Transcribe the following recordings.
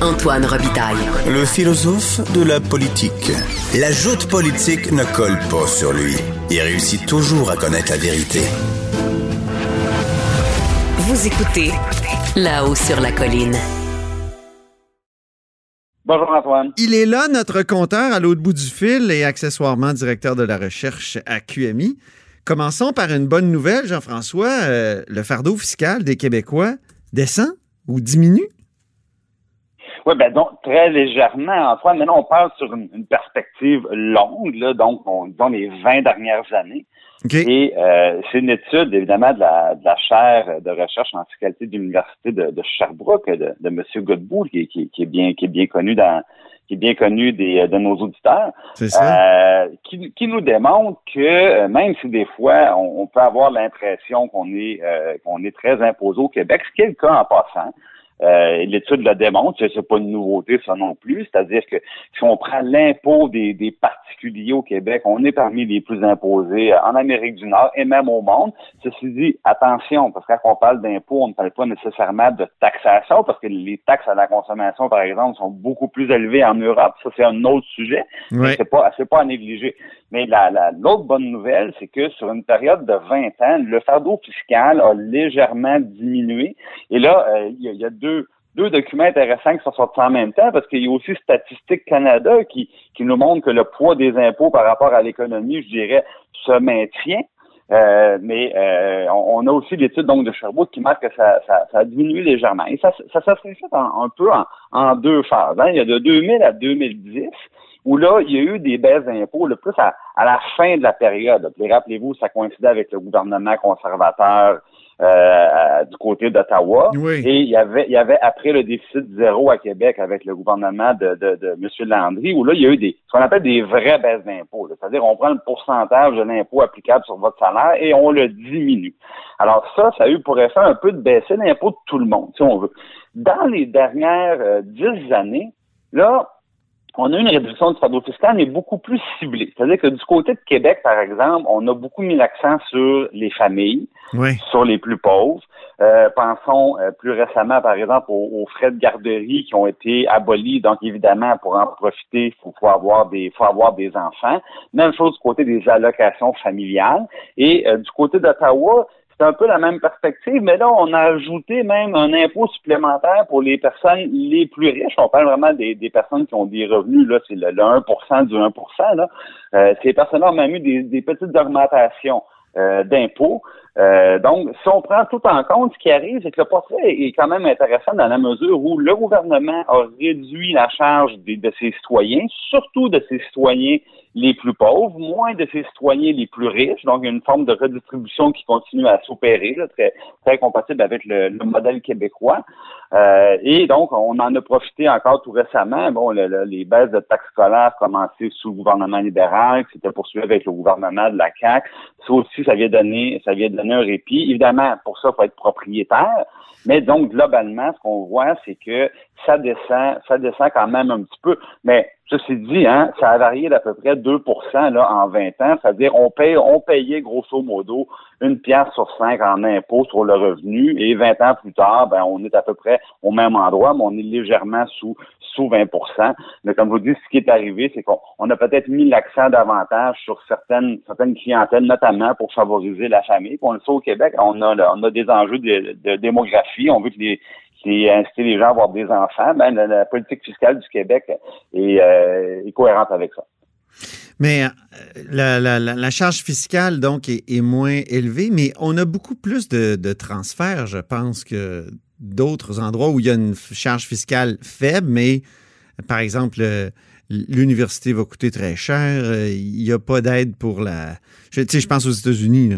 Antoine Robitaille. Le philosophe de la politique. La joute politique ne colle pas sur lui. Il réussit toujours à connaître la vérité. Vous écoutez là-haut sur la colline. Bonjour Antoine. Il est là, notre compteur, à l'autre bout du fil et accessoirement directeur de la recherche à QMI. Commençons par une bonne nouvelle, Jean-François. Euh, le fardeau fiscal des Québécois descend ou diminue? Oui, ben donc très légèrement, Antoine. Maintenant, on parle sur une, perspective longue, là, donc on, disons les 20 dernières années. Et euh, c'est une étude, évidemment, de la, de la chaire de recherche en fiscalité de l'Université de, Sherbrooke, de, de M. Godbout, qui, qui, qui, est bien, qui est bien connu dans qui est bien connu des, de nos auditeurs, euh, qui, qui, nous démontre que euh, même si des fois on, peut avoir l'impression qu'on est euh, qu'on est très imposé au Québec, ce qui est le cas en passant, euh, L'étude le démontre, c'est pas une nouveauté ça non plus, c'est-à-dire que si on prend l'impôt des, des, particuliers au Québec, on est parmi les plus imposés en Amérique du Nord et même au monde. Ceci dit, attention, parce que quand on parle d'impôt, on ne parle pas nécessairement de taxation, parce que les taxes à la consommation, par exemple, sont beaucoup plus élevées en Europe. Ça, c'est un autre sujet. mais C'est pas, c'est pas à négliger. Mais la, l'autre bonne nouvelle, c'est que sur une période de 20 ans, le fardeau fiscal a légèrement diminué. Et là, euh, il y, a deux, deux documents intéressants qui sont sortis en même temps parce qu'il y a aussi Statistique Canada qui, qui nous montre que le poids des impôts par rapport à l'économie, je dirais, se maintient. Euh, mais euh, on, a aussi l'étude donc de Sherbrooke qui marque que ça, ça, légèrement. Et ça, ça, ça fait un peu en, en deux phases. Hein. Il y a de 2000 à 2010 où là, il y a eu des baisses d'impôts, le plus à, la fin de la période. Rappelez-vous, ça coïncidait avec le gouvernement conservateur euh, du côté d'Ottawa. Et il y avait, il y avait après le déficit zéro à Québec avec le gouvernement de, de, de M. Landry, où là, il y a eu des, ce qu'on appelle des vraies baisses d'impôts. C'est-à-dire, on prend le pourcentage de l'impôt applicable sur votre salaire et on le diminue. Alors ça, ça a eu pour effet un peu de baisser l'impôt de tout le monde, si on veut. Dans les dernières euh, dix années, là, on a une réduction du fardeau fiscal, mais beaucoup plus ciblée. C'est-à-dire que du côté de Québec, par exemple, on a beaucoup mis l'accent sur les familles, sur les plus pauvres. Euh, pensons euh, plus récemment, par exemple, aux, frais de garderie qui ont été abolis. Donc, évidemment, pour en profiter, il faut, avoir des, faut avoir des enfants. Même chose du côté des allocations familiales. Et euh, du côté d'Ottawa, c'est un peu la même perspective, mais là, on a ajouté même un impôt supplémentaire pour les personnes les plus riches. On parle vraiment des, personnes qui ont des revenus, là, c'est le, 1% du 1 là. Euh, ces personnes-là ont même eu des, petites augmentations euh, d'impôts. Euh, donc, si on prend tout en compte, ce qui arrive, c'est que le portrait est quand même intéressant dans la mesure où le gouvernement a réduit la charge de ses citoyens, surtout de ses citoyens les plus pauvres, moins de ses citoyens les plus riches. Donc, il y a une forme de redistribution qui continue à s'opérer, très, très compatible avec le, modèle québécois. Euh, et donc, on en a profité encore tout récemment. Bon, les baisses de taxes scolaires commencé sous le gouvernement libéral, qui s'était poursuivi avec le gouvernement de la CAQ. Ça aussi, ça vient donner, ça vient donner un répit. Évidemment, pour ça, il faut être propriétaire. Mais donc, globalement, ce qu'on voit, c'est que ça descend, ça descend quand même un petit peu. Mais Ceci dit, hein, ça a varié d'à peu près 2% là, en 20 ans. C'est-à-dire, on paye, on payait grosso modo une pièce sur cinq en impôt sur le revenu et 20 ans plus tard, ben, on est à peu près au même endroit, mais on est légèrement sous, sous 20% Mais comme vous dis, ce qui est arrivé, c'est qu'on a peut-être mis l'accent davantage sur certaines, certaines clientèles, notamment pour favoriser la famille. Puis on le sait au Québec, on a, on a des enjeux de, de démographie. On veut que les, c'est inciter les gens à avoir des enfants, ben, la, politique fiscale du Québec est, euh, cohérente avec ça. Mais euh, la, charge fiscale, donc, est, moins élevée, mais on a beaucoup plus de, transferts, je pense, que d'autres endroits où il y a une charge fiscale faible, mais, par exemple, l'université va coûter très cher, euh, il n'y a pas d'aide pour la... Tu sais, je pense aux États-Unis,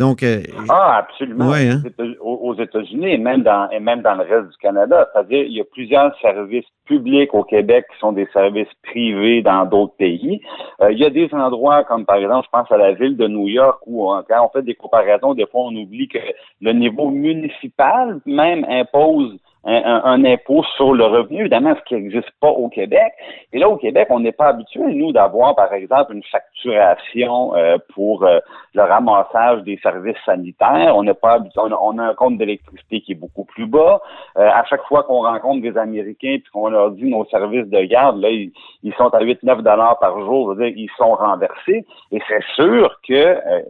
donc, euh, ah, absolument. Hein? Aux États-Unis et même dans et même dans le reste du Canada. C'est-à-dire, il y a plusieurs services publics au Québec qui sont des services privés dans d'autres pays. Euh, il y a des endroits comme par exemple, je pense à la ville de New York où euh, quand on fait des comparaisons, des fois on oublie que le niveau municipal même impose un, impôt sur le revenu, évidemment, ce qui n'existe pas au Québec. Et là, au Québec, on n'est pas habitué, nous, d'avoir, par exemple, une facturation euh, pour euh, le ramassage des services sanitaires. On n'est pas habitué, on a, un compte d'électricité qui est beaucoup plus bas. Euh, à chaque fois qu'on rencontre des Américains puis qu'on leur dit nos services de garde, là, ils, sont à 8-9 dollars par jour, dire, ils sont renversés. Et c'est sûr que euh,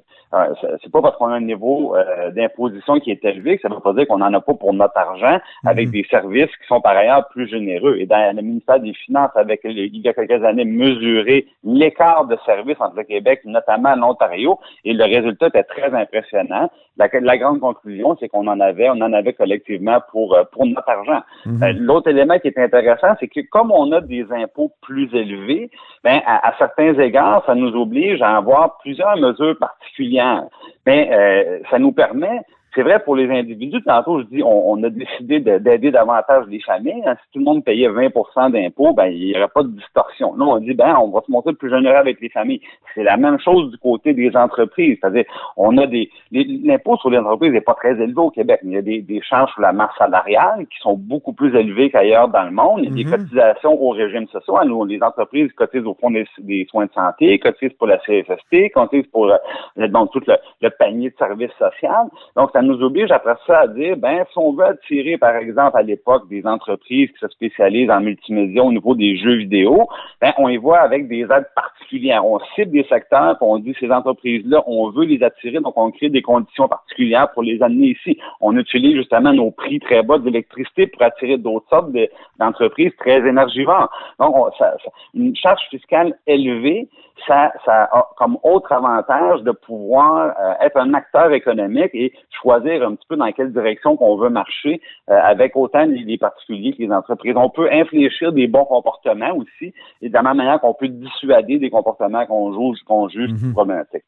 c'est pas parce qu'on a un niveau euh, d'imposition qui est élevé que ça veut pas dire qu'on n'en a pas pour notre argent avec mhm. des services qui sont par ailleurs plus généreux. Et dans le ministère des Finances, avec il y a quelques années, mesuré l'écart de services entre le Québec, notamment l'Ontario, et le résultat était très impressionnant. La, grande conclusion, c'est qu'on en avait, on en avait collectivement pour euh, pour notre argent. Mhm. L'autre élément qui est intéressant, c'est que comme on a des impôts plus élevés, ben à, à certains égards, ça nous oblige à avoir plusieurs mesures particulières mais euh, ça nous permet c'est vrai pour les individus. Tantôt, je dis, on, a décidé d'aider davantage les familles. Hein. Si tout le monde payait 20% d'impôts, ben il n'y aurait pas de distorsion. Nous, on dit, ben on va se montrer plus généreux avec les familles. C'est la même chose du côté des entreprises. C'est-à-dire, on a des l'impôt sur les entreprises n'est pas très élevé au Québec. Il y a des, des charges sur la masse salariale qui sont beaucoup plus élevées qu'ailleurs dans le monde. Il y a des mm-hmm. cotisations au régime social. Nous, les entreprises cotisent au fond des, soins de santé, cotisent pour la CFST, cotisent pour euh, donc, tout le, panier de services sociaux. Donc, ça nous oblige après ça à dire, ben, si on veut attirer, par exemple, à l'époque, des entreprises qui se spécialisent en multimédia au niveau des jeux vidéo, ben, on y voit avec des aides particulières. On cible des secteurs, puis on dit, ces entreprises-là, on veut les attirer, donc on crée des conditions particulières pour les amener ici. On utilise justement nos prix très bas d'électricité pour attirer d'autres sortes d'entreprises très énergivores. Donc, ça, une charge fiscale élevée, ça, ça a comme autre avantage de pouvoir euh, être un acteur économique et choisir un petit peu dans quelle direction qu'on veut marcher euh, avec autant les, particuliers que les entreprises. On peut infléchir des bons comportements aussi et de la même manière qu'on peut dissuader des comportements qu'on juge, qu'on juge mhm. problématiques.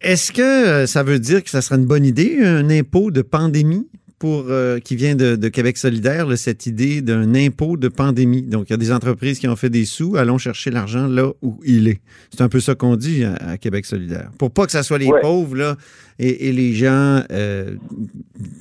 Est-ce que euh, ça veut dire que ça serait une bonne idée, un impôt de pandémie? Pour euh, qui vient de, Québec solidaire, cette idée d'un impôt de pandémie. Donc, il y a des entreprises qui ont fait des sous, allons chercher l'argent là où il est. C'est un peu ça qu'on dit à, Québec solidaire. Pour pas que ça soit les pauvres là, et, les gens, euh,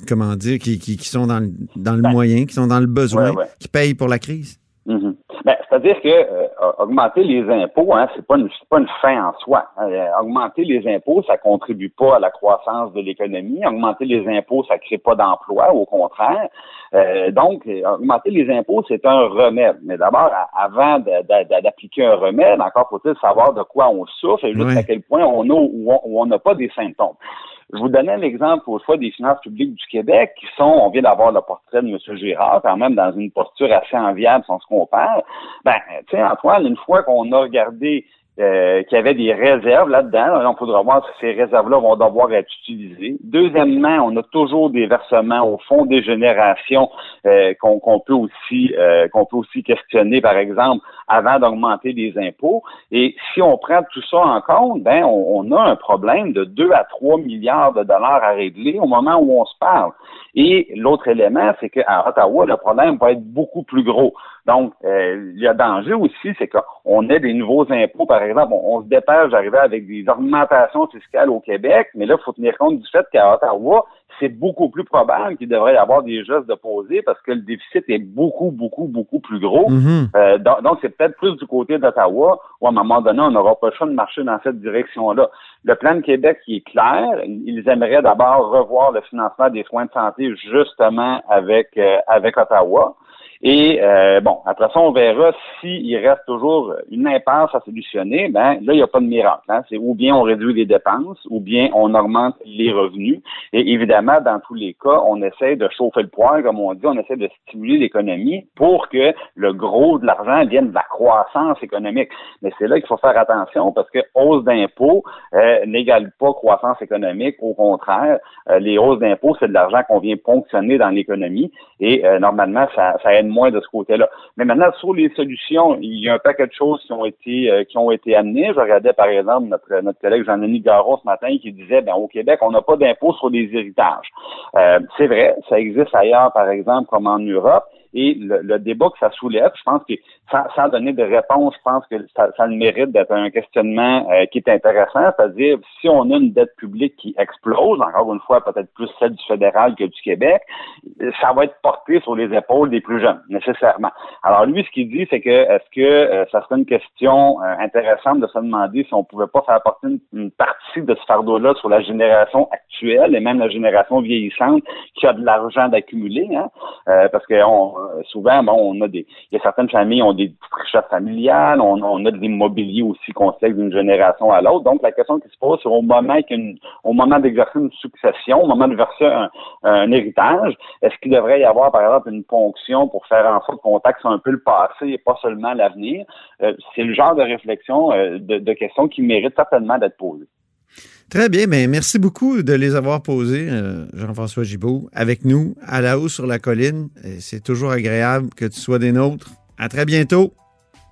comment dire, qui, qui, sont dans le, dans le ben, moyen, qui sont dans le besoin, qui payent pour la crise. Mm-hmm. Ben, c'est-à-dire que euh, augmenter les impôts, hein, c'est pas une pas une fin en soi. Euh, augmenter les impôts, ça contribue pas à la croissance de l'économie. Augmenter les impôts, ça crée pas d'emplois, au contraire. Euh, donc, augmenter les impôts, c'est un remède. Mais d'abord, avant d'appliquer un remède, encore faut-il savoir de quoi on souffre et à quel point on a ou on n'a pas des symptômes. Je vous donnais l'exemple au choix des finances publiques du Québec, qui sont, on vient d'avoir le portrait de M. Girard, quand même dans une posture assez enviable si on se compare. Ben, tu sais, Antoine, une fois qu'on a regardé euh, qu'il y avait des réserves là-dedans. on faudra voir si ces réserves-là vont devoir être utilisées. Deuxièmement, on a toujours des versements au fond des générations euh, qu'on peut aussi euh, qu'on peut aussi questionner, par exemple, avant d'augmenter les impôts. Et si on prend tout ça en compte, ben on, on, a un problème de 2 à 3 milliards de dollars à régler au moment où on se parle. Et l'autre élément, c'est qu'à Ottawa, le problème va être beaucoup plus gros. Donc, euh, il y a danger aussi, c'est qu'on ait des nouveaux impôts. Par exemple, on, se dépêche d'arriver avec des augmentations fiscales au Québec, mais là, il faut tenir compte du fait qu'à Ottawa, c'est beaucoup plus probable qu'il devrait y avoir des gestes de poser parce que le déficit est beaucoup, beaucoup, beaucoup plus gros. Mm-hmm. Euh, donc, c'est peut-être plus du côté d'Ottawa où, à un moment donné, on n'aura pas le choix de marcher dans cette direction-là. Le plan de Québec qui est clair. Ils aimeraient d'abord revoir le financement des soins de santé justement avec, euh, avec Ottawa. Et euh, bon, après ça, on verra s'il reste toujours une impasse à solutionner. Ben là, il n'y a pas de miracle. Hein. C'est ou bien on réduit les dépenses, ou bien on augmente les revenus. Et évidemment, dans tous les cas, on essaie de chauffer le poing, comme on dit, on essaie de stimuler l'économie pour que le gros de l'argent vienne de la croissance économique. Mais c'est là qu'il faut faire attention parce que hausse d'impôts euh, n'égale pas croissance économique. Au contraire, euh, les hausses d'impôts, c'est de l'argent qu'on vient ponctionner dans l'économie et euh, normalement, ça, ça aide moins de ce côté-là. Mais maintenant, sur les solutions, il y a un paquet de choses qui ont été euh, qui ont été amenées. Je regardais, par exemple, notre, notre collègue Jean-Denis Garon ce matin qui disait, ben, au Québec, on n'a pas d'impôt sur les héritages. Euh, c'est vrai, ça existe ailleurs, par exemple, comme en Europe. Et le, débat que ça soulève, je pense que sans, donner de réponse, je pense que ça, ça le mérite d'être un questionnement euh, qui est intéressant, c'est-à-dire si on a une dette publique qui explose, encore une fois peut-être plus celle du fédéral que du Québec, ça va être porté sur les épaules des plus jeunes, nécessairement. Alors lui, ce qu'il dit, c'est que est-ce que euh, ça serait une question euh, intéressante de se demander si on pouvait pas faire porter une, partie de ce fardeau-là sur la génération actuelle et même la génération vieillissante qui a de l'argent d'accumuler, hein? parce que on, souvent, bon, on a des, il y a certaines familles ont des richesses familiales, on, on a de l'immobilier aussi qu'on sait d'une génération à l'autre. Donc, la question qui se pose, c'est au moment au moment d'exercer une succession, au moment de verser un, héritage, est-ce qu'il devrait y avoir, par exemple, une ponction pour faire en sorte qu'on taxe un peu le passé et pas seulement l'avenir? Euh, c'est le genre de réflexion, euh, de, de questions qui mérite certainement d'être posées. Très bien, mais merci beaucoup de les avoir posés, euh, Jean-François Gibault, avec nous à la haut sur la colline. C'est toujours agréable que tu sois des nôtres. À très bientôt.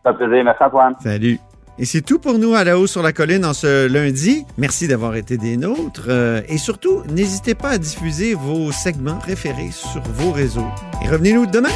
Ça fait plaisir. Merci Antoine. Salut. Et c'est tout pour nous à la haut sur la colline en ce lundi. Merci d'avoir été des nôtres. Euh, et surtout, n'hésitez pas à diffuser vos segments préférés sur vos réseaux. Et revenez-nous demain.